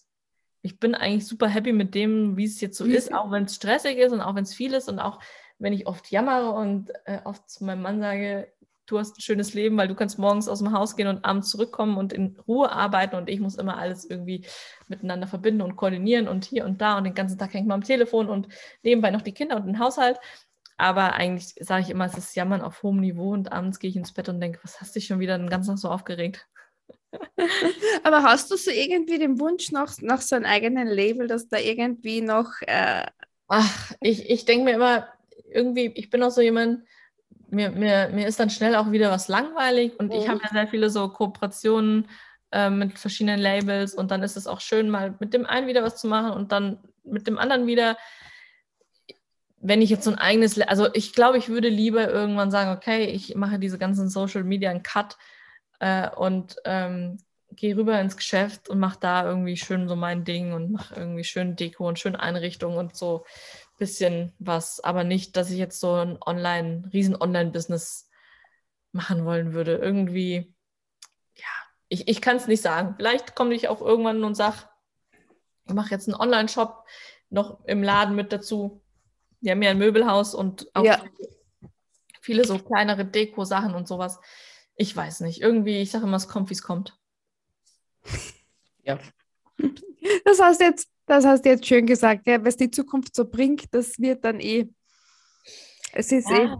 ich bin eigentlich super happy mit dem, wie es jetzt so ist, auch wenn es stressig ist und auch wenn es viel ist und auch wenn ich oft jammere und äh, oft zu meinem Mann sage, du hast ein schönes Leben, weil du kannst morgens aus dem Haus gehen und abends zurückkommen und in Ruhe arbeiten und ich muss immer alles irgendwie miteinander verbinden und koordinieren und hier und da und den ganzen Tag hängt man am Telefon und nebenbei noch die Kinder und den Haushalt. Aber eigentlich sage ich immer, es ist Jammern auf hohem Niveau und abends gehe ich ins Bett und denke, was hast dich schon wieder den ganzen Tag so aufgeregt? Aber hast du so irgendwie den Wunsch noch nach so einem eigenen Label, dass da irgendwie noch. Äh Ach, ich, ich denke mir immer, irgendwie, ich bin auch so jemand, mir, mir, mir ist dann schnell auch wieder was langweilig und mhm. ich habe ja sehr viele so Kooperationen äh, mit verschiedenen Labels und dann ist es auch schön, mal mit dem einen wieder was zu machen und dann mit dem anderen wieder. Wenn ich jetzt so ein eigenes, also ich glaube, ich würde lieber irgendwann sagen, okay, ich mache diese ganzen Social Media einen Cut äh, und ähm, gehe rüber ins Geschäft und mache da irgendwie schön so mein Ding und mache irgendwie schön Deko und schön Einrichtungen und so bisschen was, aber nicht, dass ich jetzt so ein Online, riesen Online-Business machen wollen würde. Irgendwie, ja, ich, ich kann es nicht sagen. Vielleicht komme ich auch irgendwann und sage, ich mache jetzt einen Online-Shop noch im Laden mit dazu. Die haben ja ein Möbelhaus und auch ja. viele so kleinere Deko-Sachen und sowas. Ich weiß nicht. Irgendwie, ich sage immer, es kommt, wie es kommt. Ja. Das hast jetzt, das hast jetzt schön gesagt, ja, was die Zukunft so bringt, das wird dann eh. Es ist ja. eh.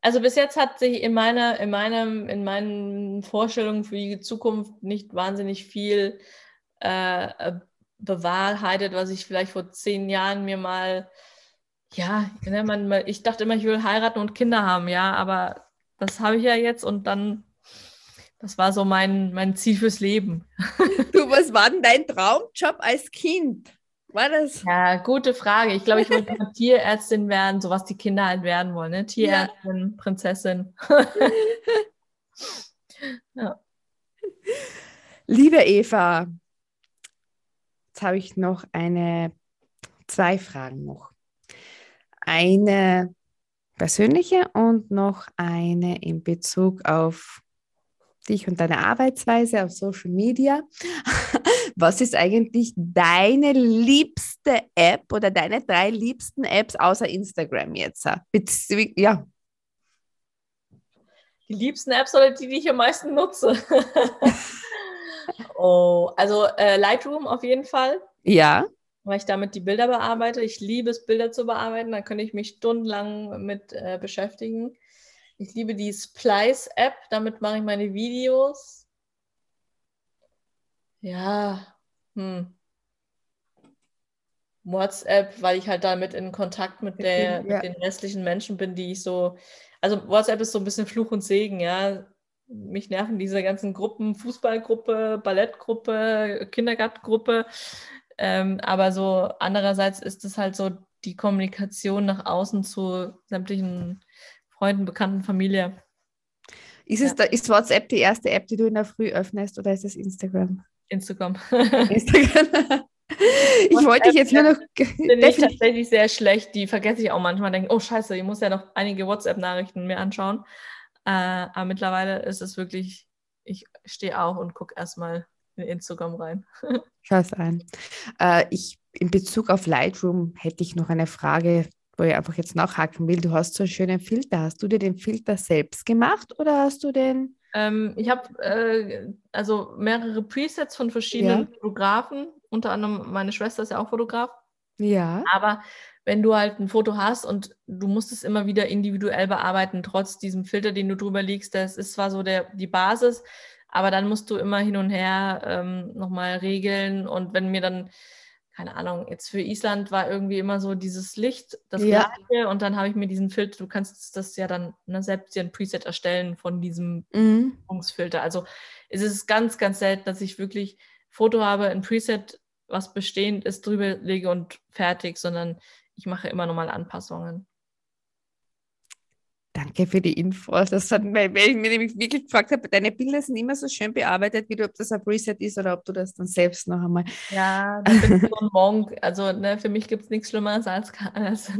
Also bis jetzt hat sich in meiner, in meinem, in meinen Vorstellungen für die Zukunft nicht wahnsinnig viel äh, bewahrheitet, was ich vielleicht vor zehn Jahren mir mal, ja, ne, man, ich dachte immer, ich will heiraten und Kinder haben, ja, aber das habe ich ja jetzt und dann das war so mein, mein Ziel fürs Leben. Du, was war denn dein Traumjob als Kind? War das? Ja, gute Frage. Ich glaube, ich wollte Tierärztin werden, so was die Kinder halt werden wollen. Ne? Tierärztin, ja. Prinzessin. ja. Liebe Eva, jetzt habe ich noch eine, zwei Fragen noch. Eine persönliche und noch eine in Bezug auf dich und deine Arbeitsweise auf Social Media. Was ist eigentlich deine liebste App oder deine drei liebsten Apps außer Instagram jetzt? Ja. Die liebsten Apps oder die, die ich am meisten nutze? oh, also äh, Lightroom auf jeden Fall. Ja. Weil ich damit die Bilder bearbeite. Ich liebe es, Bilder zu bearbeiten. Da könnte ich mich stundenlang mit äh, beschäftigen. Ich liebe die Splice-App, damit mache ich meine Videos. Ja, hm. WhatsApp, weil ich halt damit in Kontakt mit, der, ja. mit den restlichen Menschen bin, die ich so. Also WhatsApp ist so ein bisschen Fluch und Segen, ja. Mich nerven diese ganzen Gruppen, Fußballgruppe, Ballettgruppe, Kindergartengruppe. Ähm, aber so andererseits ist es halt so die Kommunikation nach außen zu sämtlichen Freunden, Bekannten, Familie. Ist, es ja. da, ist WhatsApp die erste App, die du in der Früh öffnest oder ist es Instagram? Instagram. Instagram. ich wollte dich jetzt nur noch. Bin ich tatsächlich sehr schlecht. Die vergesse ich auch manchmal. Denke, oh Scheiße, ich muss ja noch einige WhatsApp-Nachrichten mir anschauen. Äh, aber mittlerweile ist es wirklich, ich stehe auch und gucke erstmal in Instagram rein. Schau es ein. Äh, ich, in Bezug auf Lightroom hätte ich noch eine Frage wo ich einfach jetzt nachhaken will. Du hast so einen schönen Filter. Hast du dir den Filter selbst gemacht oder hast du den? Ähm, ich habe äh, also mehrere Presets von verschiedenen ja. Fotografen. Unter anderem meine Schwester ist ja auch Fotograf. Ja. Aber wenn du halt ein Foto hast und du musst es immer wieder individuell bearbeiten, trotz diesem Filter, den du drüber legst, das ist zwar so der, die Basis, aber dann musst du immer hin und her ähm, nochmal regeln. Und wenn mir dann keine Ahnung, jetzt für Island war irgendwie immer so dieses Licht, das ja. gleiche und dann habe ich mir diesen Filter, du kannst das ja dann ne, selbst dir ein Preset erstellen von diesem mhm. Also es ist ganz, ganz selten, dass ich wirklich Foto habe, ein Preset, was bestehend ist, drüber lege und fertig, sondern ich mache immer nochmal Anpassungen. Danke für die Infos. Das hat, weil ich mir nämlich wirklich gefragt habe, deine Bilder sind immer so schön bearbeitet, wie du, ob das ein Preset ist oder ob du das dann selbst noch einmal. Ja, das ist so ein Monk. Also ne, für mich gibt es nichts Schlimmeres als, als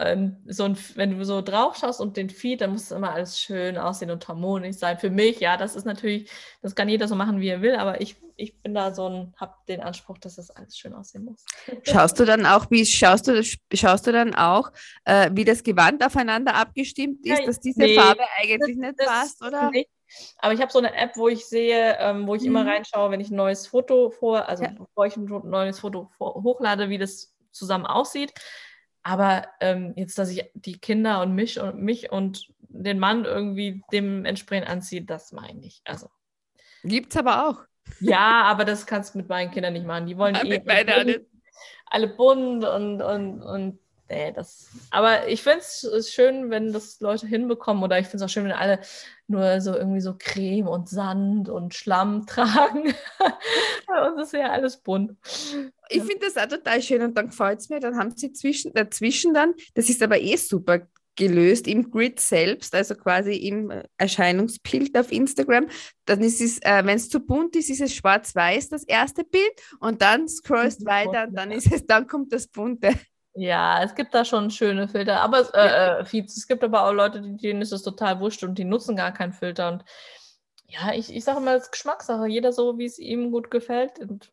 ähm, so ein, wenn du so drauf schaust und den Feed, dann muss es immer alles schön aussehen und harmonisch sein. Für mich, ja, das ist natürlich, das kann jeder so machen, wie er will, aber ich, ich bin da so ein, habe den Anspruch, dass das alles schön aussehen muss. Schaust du dann auch, wie schaust du, schaust du dann auch, äh, wie das Gewand aufeinander abgeht? Abgestimmt ist, dass diese nee, Farbe eigentlich das, nicht passt, oder? Nicht. Aber ich habe so eine App, wo ich sehe, ähm, wo ich mhm. immer reinschaue, wenn ich ein neues Foto vor, also ja. bevor ich ein neues Foto vor, hochlade, wie das zusammen aussieht. Aber ähm, jetzt, dass ich die Kinder und mich und mich und den Mann irgendwie dementsprechend anziehe, das meine ich. Also. Gibt's aber auch. Ja, aber das kannst du mit meinen Kindern nicht machen. Die wollen ja, eh alle. alle bunt und, und, und nee, das. Aber ich finde es schön, wenn das Leute hinbekommen. Oder ich finde es auch schön, wenn alle nur so irgendwie so Creme und Sand und Schlamm tragen. Bei uns ist ja alles bunt. Ich finde das auch total schön und dann gefällt es mir. Dann haben sie zwischen, dazwischen dann, das ist aber eh super gelöst im Grid selbst, also quasi im Erscheinungsbild auf Instagram. Dann ist es, äh, wenn es zu bunt ist, ist es schwarz-weiß das erste Bild und dann scrollst weiter und dann ist es, dann kommt das bunte. Ja, es gibt da schon schöne Filter, aber es, äh, äh. Es gibt aber auch Leute, denen ist es total wurscht und die nutzen gar keinen Filter. Und ja, ich, ich sage immer, es ist Geschmackssache. Jeder so, wie es ihm gut gefällt. Und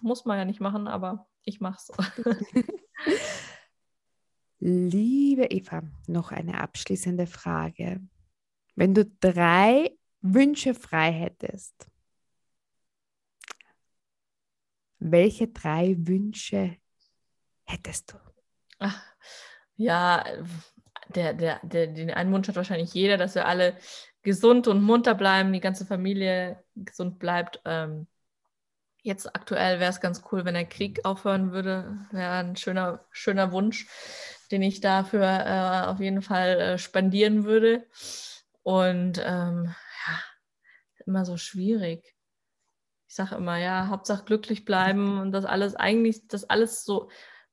muss man ja nicht machen, aber ich mache es. Liebe Eva, noch eine abschließende Frage. Wenn du drei Wünsche frei hättest, welche drei Wünsche hättest du? Ach, ja, der, der, der, den einen Wunsch hat wahrscheinlich jeder, dass wir alle gesund und munter bleiben, die ganze Familie gesund bleibt. Ähm, jetzt aktuell wäre es ganz cool, wenn der Krieg aufhören würde. Wäre ein schöner, schöner Wunsch, den ich dafür äh, auf jeden Fall äh, spendieren würde. Und ähm, ja, immer so schwierig. Ich sage immer, ja, Hauptsache glücklich bleiben und das alles eigentlich, das alles so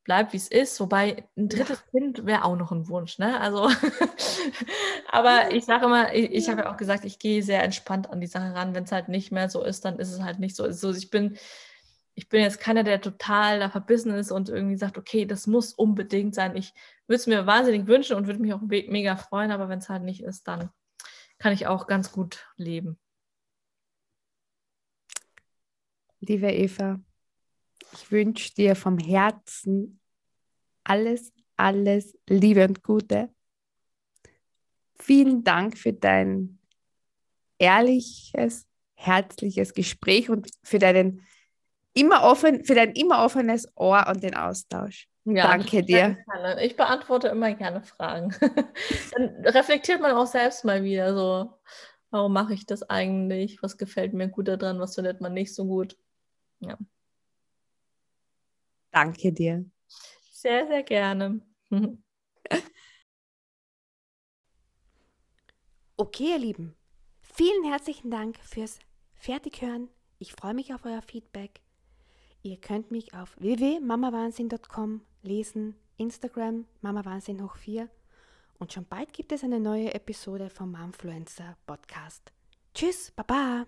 bleibt, wie es ist. Wobei ein drittes ja. Kind wäre auch noch ein Wunsch, ne? Also, aber ich sage immer, ich, ich habe ja auch gesagt, ich gehe sehr entspannt an die Sache ran. Wenn es halt nicht mehr so ist, dann ist es halt nicht so. Also ich bin, ich bin jetzt keiner, der total da verbissen ist und irgendwie sagt, okay, das muss unbedingt sein. Ich würde es mir wahnsinnig wünschen und würde mich auch mega freuen, aber wenn es halt nicht ist, dann kann ich auch ganz gut leben. Liebe Eva, ich wünsche dir vom Herzen alles, alles Liebe und Gute. Vielen Dank für dein ehrliches, herzliches Gespräch und für deinen immer offen, für dein immer offenes Ohr und den Austausch. Ja, Danke dir. Gerne. Ich beantworte immer gerne Fragen. Dann reflektiert man auch selbst mal wieder so, warum mache ich das eigentlich? Was gefällt mir gut daran? Was findet man nicht so gut? Ja. Danke dir. Sehr, sehr gerne. okay, ihr Lieben. Vielen herzlichen Dank fürs Fertighören. Ich freue mich auf euer Feedback. Ihr könnt mich auf www.mamawahnsinn.com lesen, Instagram mamawahnsinn hoch 4 und schon bald gibt es eine neue Episode vom Momfluencer Podcast. Tschüss, Baba!